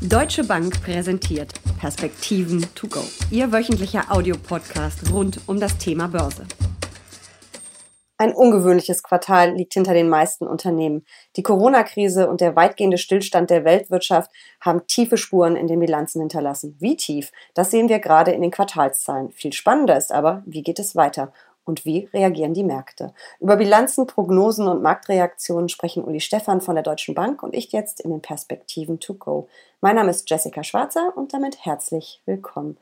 Deutsche Bank präsentiert Perspektiven to go. Ihr wöchentlicher Audiopodcast rund um das Thema Börse. Ein ungewöhnliches Quartal liegt hinter den meisten Unternehmen. Die Corona-Krise und der weitgehende Stillstand der Weltwirtschaft haben tiefe Spuren in den Bilanzen hinterlassen. Wie tief? Das sehen wir gerade in den Quartalszahlen. Viel spannender ist aber, wie geht es weiter? Und wie reagieren die Märkte. Über Bilanzen, Prognosen und Marktreaktionen sprechen Uli Stephan von der Deutschen Bank und ich jetzt in den Perspektiven to go. Mein Name ist Jessica Schwarzer und damit herzlich willkommen.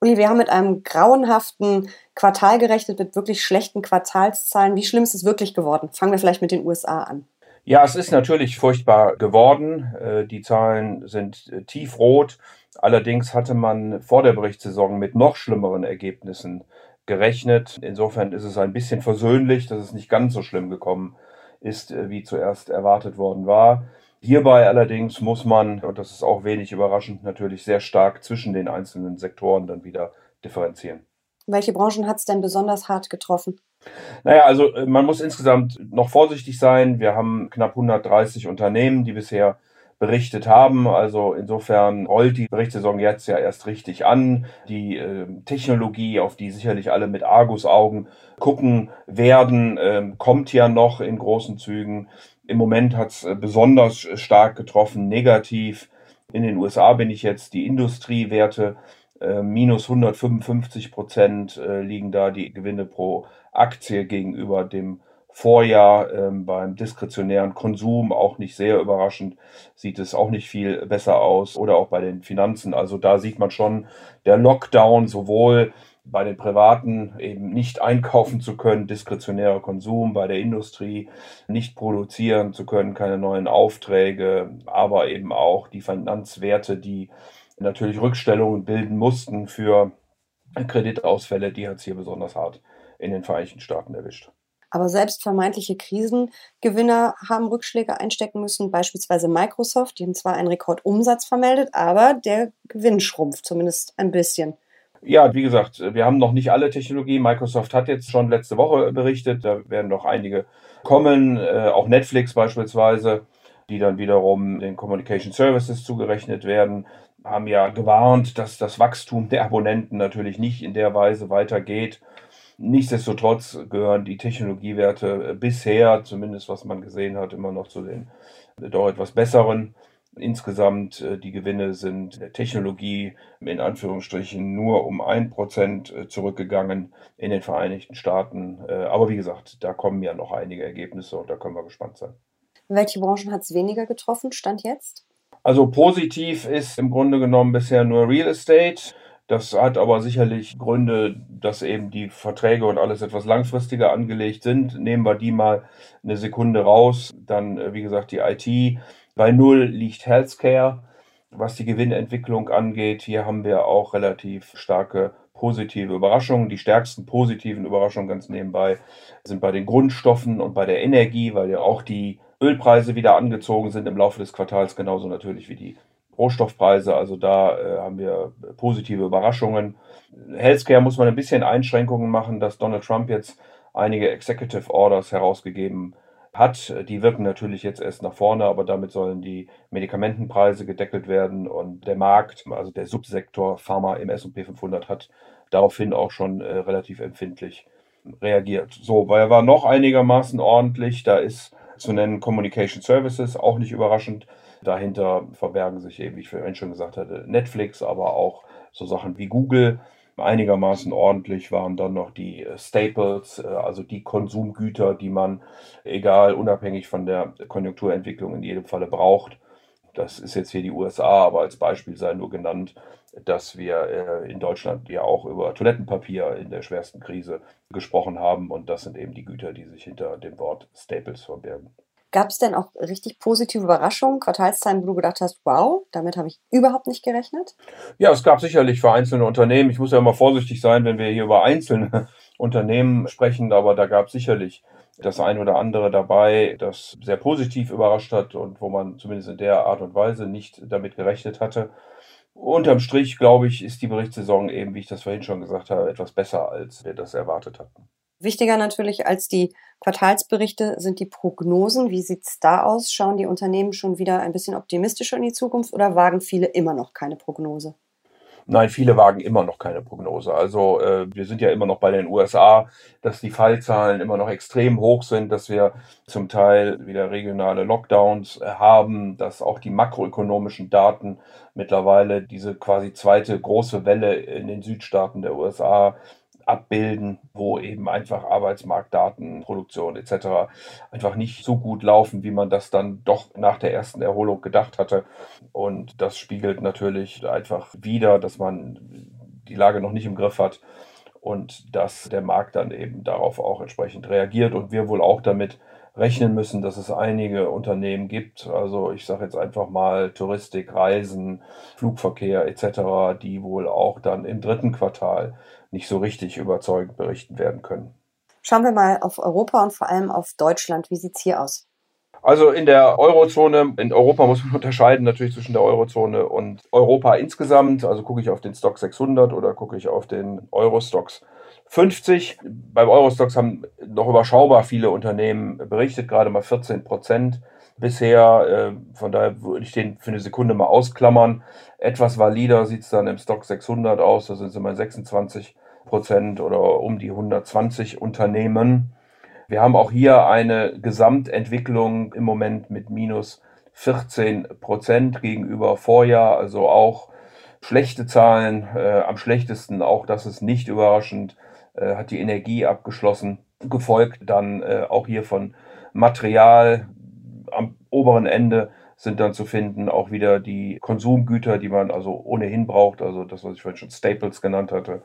Uli, wir haben mit einem grauenhaften Quartal gerechnet, mit wirklich schlechten Quartalszahlen. Wie schlimm ist es wirklich geworden? Fangen wir vielleicht mit den USA an. Ja, es ist natürlich furchtbar geworden. Äh, die Zahlen sind äh, tiefrot. Allerdings hatte man vor der Berichtssaison mit noch schlimmeren Ergebnissen gerechnet. Insofern ist es ein bisschen versöhnlich, dass es nicht ganz so schlimm gekommen ist, äh, wie zuerst erwartet worden war. Hierbei allerdings muss man, und das ist auch wenig überraschend, natürlich sehr stark zwischen den einzelnen Sektoren dann wieder differenzieren. Welche Branchen hat es denn besonders hart getroffen? Naja, also äh, man muss insgesamt noch vorsichtig sein. Wir haben knapp 130 Unternehmen, die bisher berichtet haben. Also insofern rollt die Berichtssaison jetzt ja erst richtig an. Die äh, Technologie, auf die sicherlich alle mit Argusaugen gucken werden, äh, kommt ja noch in großen Zügen. Im Moment hat es äh, besonders stark getroffen, negativ. In den USA bin ich jetzt die Industriewerte. Äh, minus 155 Prozent äh, liegen da die Gewinne pro Aktie gegenüber dem Vorjahr ähm, beim diskretionären Konsum auch nicht sehr überraschend, sieht es auch nicht viel besser aus oder auch bei den Finanzen. Also da sieht man schon, der Lockdown sowohl bei den Privaten eben nicht einkaufen zu können, diskretionärer Konsum, bei der Industrie nicht produzieren zu können, keine neuen Aufträge, aber eben auch die Finanzwerte, die natürlich Rückstellungen bilden mussten für Kreditausfälle, die hat es hier besonders hart in den Vereinigten Staaten erwischt. Aber selbst vermeintliche Krisengewinner haben Rückschläge einstecken müssen, beispielsweise Microsoft. Die haben zwar einen Rekordumsatz vermeldet, aber der Gewinn schrumpft zumindest ein bisschen. Ja, wie gesagt, wir haben noch nicht alle Technologien. Microsoft hat jetzt schon letzte Woche berichtet, da werden noch einige kommen, äh, auch Netflix beispielsweise, die dann wiederum den Communication Services zugerechnet werden, haben ja gewarnt, dass das Wachstum der Abonnenten natürlich nicht in der Weise weitergeht Nichtsdestotrotz gehören die Technologiewerte bisher, zumindest was man gesehen hat, immer noch zu den doch etwas besseren. Insgesamt äh, die Gewinne sind der Technologie in Anführungsstrichen nur um ein Prozent äh, zurückgegangen in den Vereinigten Staaten. Äh, aber wie gesagt, da kommen ja noch einige Ergebnisse und da können wir gespannt sein. Welche Branchen hat es weniger getroffen, stand jetzt? Also positiv ist im Grunde genommen bisher nur Real Estate. Das hat aber sicherlich Gründe, dass eben die Verträge und alles etwas langfristiger angelegt sind. Nehmen wir die mal eine Sekunde raus. Dann, äh, wie gesagt, die IT. Bei Null liegt Healthcare. Was die Gewinnentwicklung angeht, hier haben wir auch relativ starke positive Überraschungen. Die stärksten positiven Überraschungen ganz nebenbei sind bei den Grundstoffen und bei der Energie, weil ja auch die Ölpreise wieder angezogen sind im Laufe des Quartals, genauso natürlich wie die Rohstoffpreise. Also da äh, haben wir positive Überraschungen. Healthcare muss man ein bisschen Einschränkungen machen, dass Donald Trump jetzt einige Executive Orders herausgegeben hat. Die wirken natürlich jetzt erst nach vorne, aber damit sollen die Medikamentenpreise gedeckelt werden und der Markt, also der Subsektor Pharma im S&P 500 hat daraufhin auch schon äh, relativ empfindlich reagiert. So, weil er war noch einigermaßen ordentlich. Da ist zu nennen Communication Services, auch nicht überraschend. Dahinter verbergen sich eben, wie ich vorhin schon gesagt hatte, Netflix, aber auch so Sachen wie Google. Einigermaßen ordentlich waren dann noch die äh, Staples, äh, also die Konsumgüter, die man, egal, unabhängig von der Konjunkturentwicklung in jedem Falle braucht. Das ist jetzt hier die USA, aber als Beispiel sei nur genannt, dass wir äh, in Deutschland ja auch über Toilettenpapier in der schwersten Krise gesprochen haben. Und das sind eben die Güter, die sich hinter dem Wort Staples verbergen. Gab es denn auch richtig positive Überraschungen, Quartalszahlen, wo du gedacht hast, wow, damit habe ich überhaupt nicht gerechnet? Ja, es gab sicherlich für einzelne Unternehmen, ich muss ja immer vorsichtig sein, wenn wir hier über einzelne Unternehmen sprechen, aber da gab es sicherlich das ein oder andere dabei, das sehr positiv überrascht hat und wo man zumindest in der Art und Weise nicht damit gerechnet hatte. Unterm Strich, glaube ich, ist die Berichtssaison eben, wie ich das vorhin schon gesagt habe, etwas besser, als wir das erwartet hatten. Wichtiger natürlich als die Quartalsberichte sind die Prognosen. Wie sieht's da aus? Schauen die Unternehmen schon wieder ein bisschen optimistischer in die Zukunft oder wagen viele immer noch keine Prognose? Nein, viele wagen immer noch keine Prognose. Also äh, wir sind ja immer noch bei den USA, dass die Fallzahlen immer noch extrem hoch sind, dass wir zum Teil wieder regionale Lockdowns äh, haben, dass auch die makroökonomischen Daten mittlerweile diese quasi zweite große Welle in den Südstaaten der USA abbilden, wo eben einfach Arbeitsmarktdaten, Produktion etc. einfach nicht so gut laufen, wie man das dann doch nach der ersten Erholung gedacht hatte. Und das spiegelt natürlich einfach wieder, dass man die Lage noch nicht im Griff hat und dass der Markt dann eben darauf auch entsprechend reagiert und wir wohl auch damit rechnen müssen, dass es einige Unternehmen gibt, also ich sage jetzt einfach mal Touristik, Reisen, Flugverkehr etc., die wohl auch dann im dritten Quartal nicht so richtig überzeugend berichten werden können. Schauen wir mal auf Europa und vor allem auf Deutschland. Wie sieht es hier aus? Also in der Eurozone, in Europa muss man unterscheiden natürlich zwischen der Eurozone und Europa insgesamt. Also gucke ich auf den Stock 600 oder gucke ich auf den Eurostox 50. Beim Eurostox haben noch überschaubar viele Unternehmen berichtet, gerade mal 14 Prozent bisher. Äh, von daher würde ich den für eine Sekunde mal ausklammern. Etwas valider sieht es dann im Stock 600 aus. Da sind es immer 26 Prozent oder um die 120 Unternehmen. Wir haben auch hier eine Gesamtentwicklung im Moment mit minus 14 Prozent gegenüber Vorjahr, also auch schlechte Zahlen. Äh, am schlechtesten, auch das ist nicht überraschend, äh, hat die Energie abgeschlossen, gefolgt dann äh, auch hier von Material. Am oberen Ende sind dann zu finden auch wieder die Konsumgüter, die man also ohnehin braucht, also das, was ich vorhin schon Staples genannt hatte,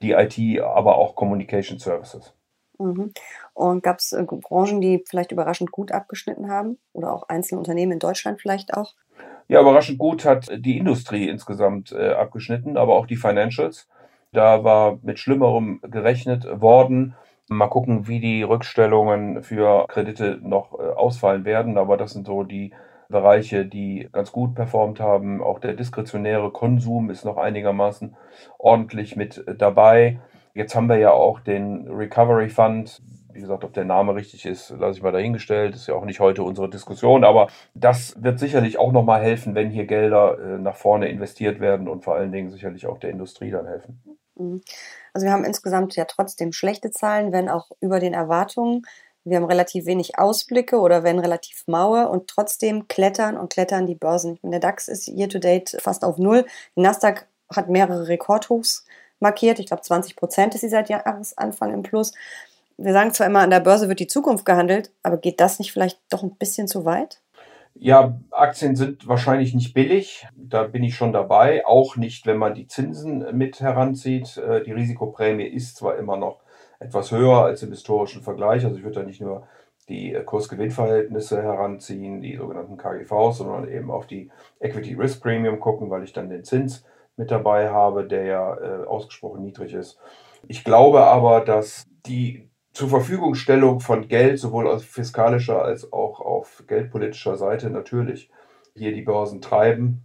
die IT, aber auch Communication Services. Mhm. Und gab es äh, Branchen, die vielleicht überraschend gut abgeschnitten haben oder auch einzelne Unternehmen in Deutschland vielleicht auch? Ja, überraschend gut hat die Industrie insgesamt äh, abgeschnitten, aber auch die Financials. Da war mit Schlimmerem gerechnet worden. Mal gucken, wie die Rückstellungen für Kredite noch äh, ausfallen werden. Aber das sind so die Bereiche, die ganz gut performt haben. Auch der diskretionäre Konsum ist noch einigermaßen ordentlich mit dabei. Jetzt haben wir ja auch den Recovery Fund. Wie gesagt, ob der Name richtig ist, lasse ich mal dahingestellt. Ist ja auch nicht heute unsere Diskussion, aber das wird sicherlich auch nochmal helfen, wenn hier Gelder äh, nach vorne investiert werden und vor allen Dingen sicherlich auch der Industrie dann helfen. Mhm. Also wir haben insgesamt ja trotzdem schlechte Zahlen, wenn auch über den Erwartungen. Wir haben relativ wenig Ausblicke oder werden relativ maue und trotzdem klettern und klettern die Börsen. Der DAX ist year to date fast auf Null. Nasdaq hat mehrere Rekordhochs markiert. Ich glaube, 20 Prozent ist sie seit Jahresanfang im Plus. Wir sagen zwar immer, an der Börse wird die Zukunft gehandelt, aber geht das nicht vielleicht doch ein bisschen zu weit? Ja, Aktien sind wahrscheinlich nicht billig. Da bin ich schon dabei. Auch nicht, wenn man die Zinsen mit heranzieht. Äh, die Risikoprämie ist zwar immer noch etwas höher als im historischen Vergleich. Also ich würde da nicht nur die Kurs-Gewinn-Verhältnisse heranziehen, die sogenannten KGVs, sondern eben auf die Equity Risk Premium gucken, weil ich dann den Zins mit dabei habe, der ja äh, ausgesprochen niedrig ist. Ich glaube aber, dass die zur Verfügungstellung von Geld sowohl aus fiskalischer als auch auf geldpolitischer Seite natürlich hier die Börsen treiben.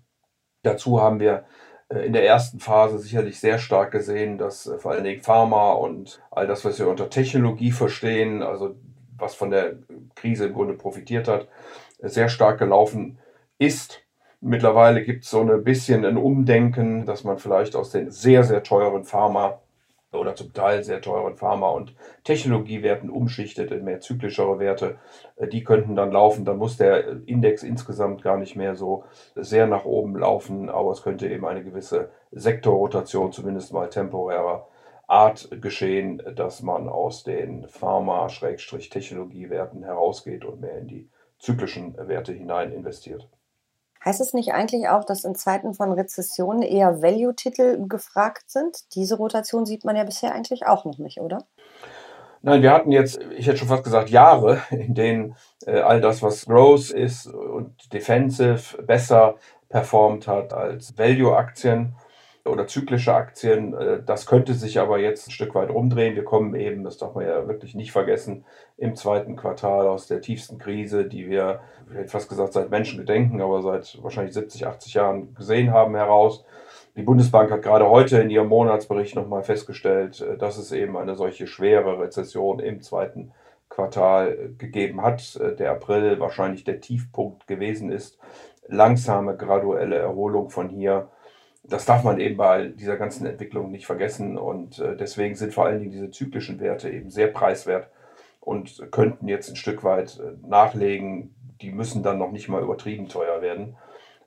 Dazu haben wir äh, in der ersten Phase sicherlich sehr stark gesehen, dass äh, vor allen Dingen Pharma und all das, was wir unter Technologie verstehen, also was von der Krise im Grunde profitiert hat, sehr stark gelaufen ist. Mittlerweile gibt es so ein bisschen ein Umdenken, dass man vielleicht aus den sehr, sehr teuren Pharma oder zum Teil sehr teuren Pharma- und Technologiewerten umschichtet in mehr zyklischere Werte. Äh, die könnten dann laufen. Dann muss der Index insgesamt gar nicht mehr so sehr nach oben laufen, aber es könnte eben eine gewisse Sektorrotation, zumindest mal temporärer Art geschehen, dass man aus den Pharma-Technologiewerten herausgeht und mehr in die zyklischen Werte hinein investiert. Heißt es nicht eigentlich auch, dass in Zeiten von Rezessionen eher Value-Titel gefragt sind? Diese Rotation sieht man ja bisher eigentlich auch noch nicht, oder? Nein, wir hatten jetzt, ich hätte schon fast gesagt, Jahre, in denen äh, all das, was Growth ist und Defensive besser performt hat als Value-Aktien oder zyklische Aktien. Äh, das könnte sich aber jetzt ein Stück weit rumdrehen. Wir kommen eben, das darf man ja wirklich nicht vergessen, im zweiten Quartal aus der tiefsten Krise, die wir, ich hätte fast gesagt, seit Menschengedenken, aber seit wahrscheinlich 70, 80 Jahren gesehen haben, heraus. Die Bundesbank hat gerade heute in ihrem Monatsbericht nochmal festgestellt, äh, dass es eben eine solche schwere Rezession im zweiten Quartal äh, gegeben hat. Der April wahrscheinlich der Tiefpunkt gewesen ist. Langsame, graduelle Erholung von hier. Das darf man eben bei dieser ganzen Entwicklung nicht vergessen. Und deswegen sind vor allen Dingen diese zyklischen Werte eben sehr preiswert und könnten jetzt ein Stück weit nachlegen. Die müssen dann noch nicht mal übertrieben teuer werden.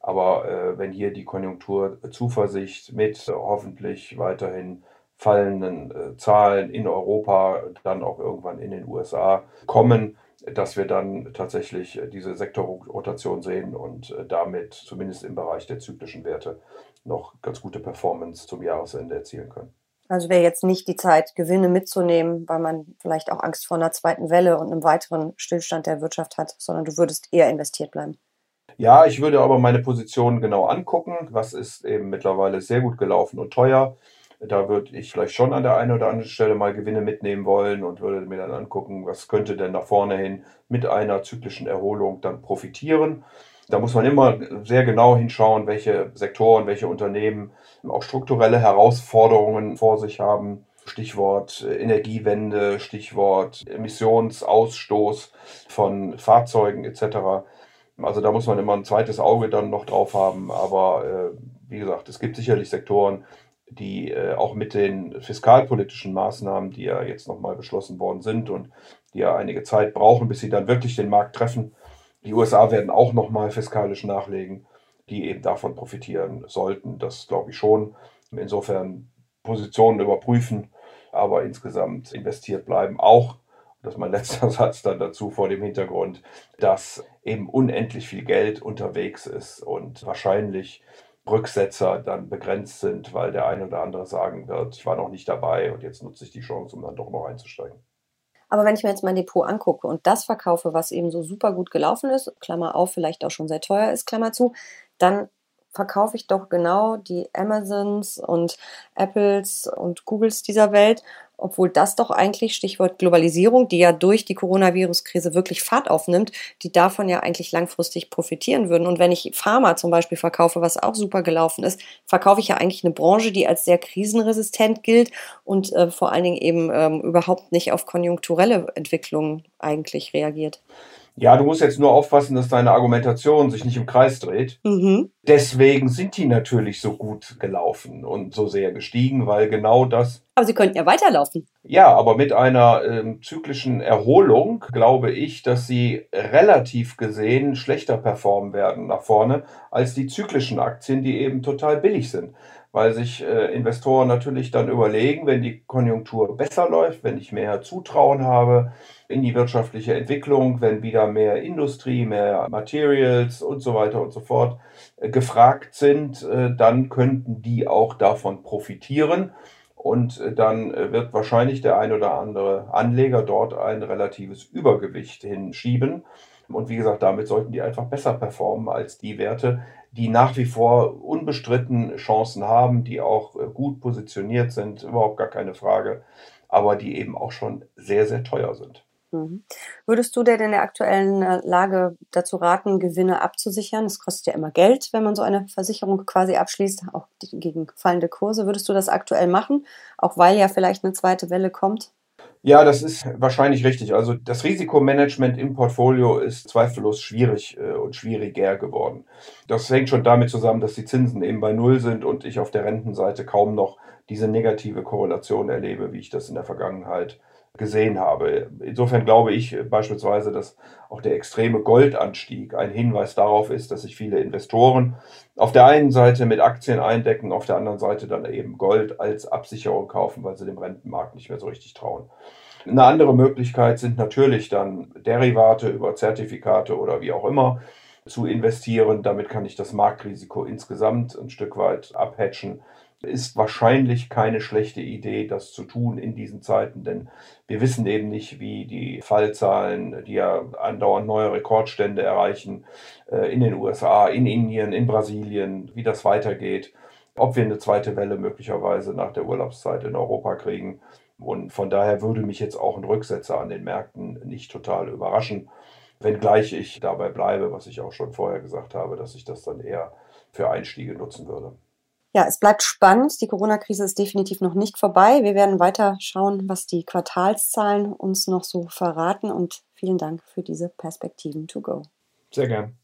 Aber äh, wenn hier die Konjunkturzuversicht mit äh, hoffentlich weiterhin fallenden äh, Zahlen in Europa, dann auch irgendwann in den USA kommen, dass wir dann tatsächlich äh, diese Sektorrotation sehen und äh, damit zumindest im Bereich der zyklischen Werte noch ganz gute Performance zum Jahresende erzielen können. Also wäre jetzt nicht die Zeit, Gewinne mitzunehmen, weil man vielleicht auch Angst vor einer zweiten Welle und einem weiteren Stillstand der Wirtschaft hat, sondern du würdest eher investiert bleiben. Ja, ich würde aber meine Position genau angucken. Was ist eben mittlerweile sehr gut gelaufen und teuer? Da würde ich vielleicht schon an der einen oder anderen Stelle mal Gewinne mitnehmen wollen und würde mir dann angucken, was könnte denn nach vorne hin mit einer zyklischen Erholung dann profitieren. Da muss man immer sehr genau hinschauen, welche Sektoren, welche Unternehmen auch strukturelle Herausforderungen vor sich haben. Stichwort Energiewende, Stichwort Emissionsausstoß von Fahrzeugen etc. Also da muss man immer ein zweites Auge dann noch drauf haben. Aber äh, wie gesagt, es gibt sicherlich Sektoren, die äh, auch mit den fiskalpolitischen Maßnahmen, die ja jetzt nochmal beschlossen worden sind und die ja einige Zeit brauchen, bis sie dann wirklich den Markt treffen. Die USA werden auch nochmal fiskalisch nachlegen, die eben davon profitieren sollten. Das glaube ich schon. Insofern Positionen überprüfen, aber insgesamt investiert bleiben. Auch das ist mein letzter Satz dann dazu vor dem Hintergrund, dass eben unendlich viel Geld unterwegs ist und wahrscheinlich Rücksetzer dann begrenzt sind, weil der eine oder andere sagen wird, ich war noch nicht dabei und jetzt nutze ich die Chance, um dann doch noch einzusteigen. Aber wenn ich mir jetzt mein Depot angucke und das verkaufe, was eben so super gut gelaufen ist, Klammer auf, vielleicht auch schon sehr teuer ist, Klammer zu, dann verkaufe ich doch genau die Amazons und Apples und Googles dieser Welt obwohl das doch eigentlich, Stichwort Globalisierung, die ja durch die Coronavirus-Krise wirklich Fahrt aufnimmt, die davon ja eigentlich langfristig profitieren würden. Und wenn ich Pharma zum Beispiel verkaufe, was auch super gelaufen ist, verkaufe ich ja eigentlich eine Branche, die als sehr krisenresistent gilt und äh, vor allen Dingen eben ähm, überhaupt nicht auf konjunkturelle Entwicklungen eigentlich reagiert. Ja, du musst jetzt nur aufpassen, dass deine Argumentation sich nicht im Kreis dreht. Mhm. Deswegen sind die natürlich so gut gelaufen und so sehr gestiegen, weil genau das. Aber sie könnten ja weiterlaufen. Ja, aber mit einer ähm, zyklischen Erholung glaube ich, dass sie relativ gesehen schlechter performen werden nach vorne als die zyklischen Aktien, die eben total billig sind weil sich äh, Investoren natürlich dann überlegen, wenn die Konjunktur besser läuft, wenn ich mehr Zutrauen habe in die wirtschaftliche Entwicklung, wenn wieder mehr Industrie, mehr Materials und so weiter und so fort äh, gefragt sind, äh, dann könnten die auch davon profitieren. Und äh, dann äh, wird wahrscheinlich der ein oder andere Anleger dort ein relatives Übergewicht hinschieben. Und wie gesagt, damit sollten die einfach besser performen als die Werte, die nach wie vor unbestritten Chancen haben, die auch äh, gut positioniert sind, überhaupt gar keine Frage, aber die eben auch schon sehr, sehr teuer sind. Mhm. Würdest du dir in der aktuellen äh, Lage dazu raten, Gewinne abzusichern? Es kostet ja immer Geld, wenn man so eine Versicherung quasi abschließt, auch gegen fallende Kurse. Würdest du das aktuell machen, auch weil ja vielleicht eine zweite Welle kommt? Ja, das ist wahrscheinlich richtig. Also das Risikomanagement im Portfolio ist zweifellos schwierig äh, und schwieriger geworden. Das hängt schon damit zusammen, dass die Zinsen eben bei Null sind und ich auf der Rentenseite kaum noch diese negative Korrelation erlebe, wie ich das in der Vergangenheit gesehen habe. Insofern glaube ich beispielsweise, dass auch der extreme Goldanstieg ein Hinweis darauf ist, dass sich viele Investoren auf der einen Seite mit Aktien eindecken, auf der anderen Seite dann eben Gold als Absicherung kaufen, weil sie dem Rentenmarkt nicht mehr so richtig trauen. Eine andere Möglichkeit sind natürlich dann Derivate über Zertifikate oder wie auch immer zu investieren. Damit kann ich das Marktrisiko insgesamt ein Stück weit abhatchen ist wahrscheinlich keine schlechte Idee, das zu tun in diesen Zeiten, denn wir wissen eben nicht, wie die Fallzahlen, die ja andauernd neue Rekordstände erreichen, äh, in den USA, in Indien, in Brasilien, wie das weitergeht, ob wir eine zweite Welle möglicherweise nach der Urlaubszeit in Europa kriegen. Und von daher würde mich jetzt auch ein Rücksetzer an den Märkten nicht total überraschen, wenngleich ich dabei bleibe, was ich auch schon vorher gesagt habe, dass ich das dann eher für Einstiege nutzen würde. Ja, es bleibt spannend. Die Corona-Krise ist definitiv noch nicht vorbei. Wir werden weiter schauen, was die Quartalszahlen uns noch so verraten. Und vielen Dank für diese Perspektiven to go. Sehr gern.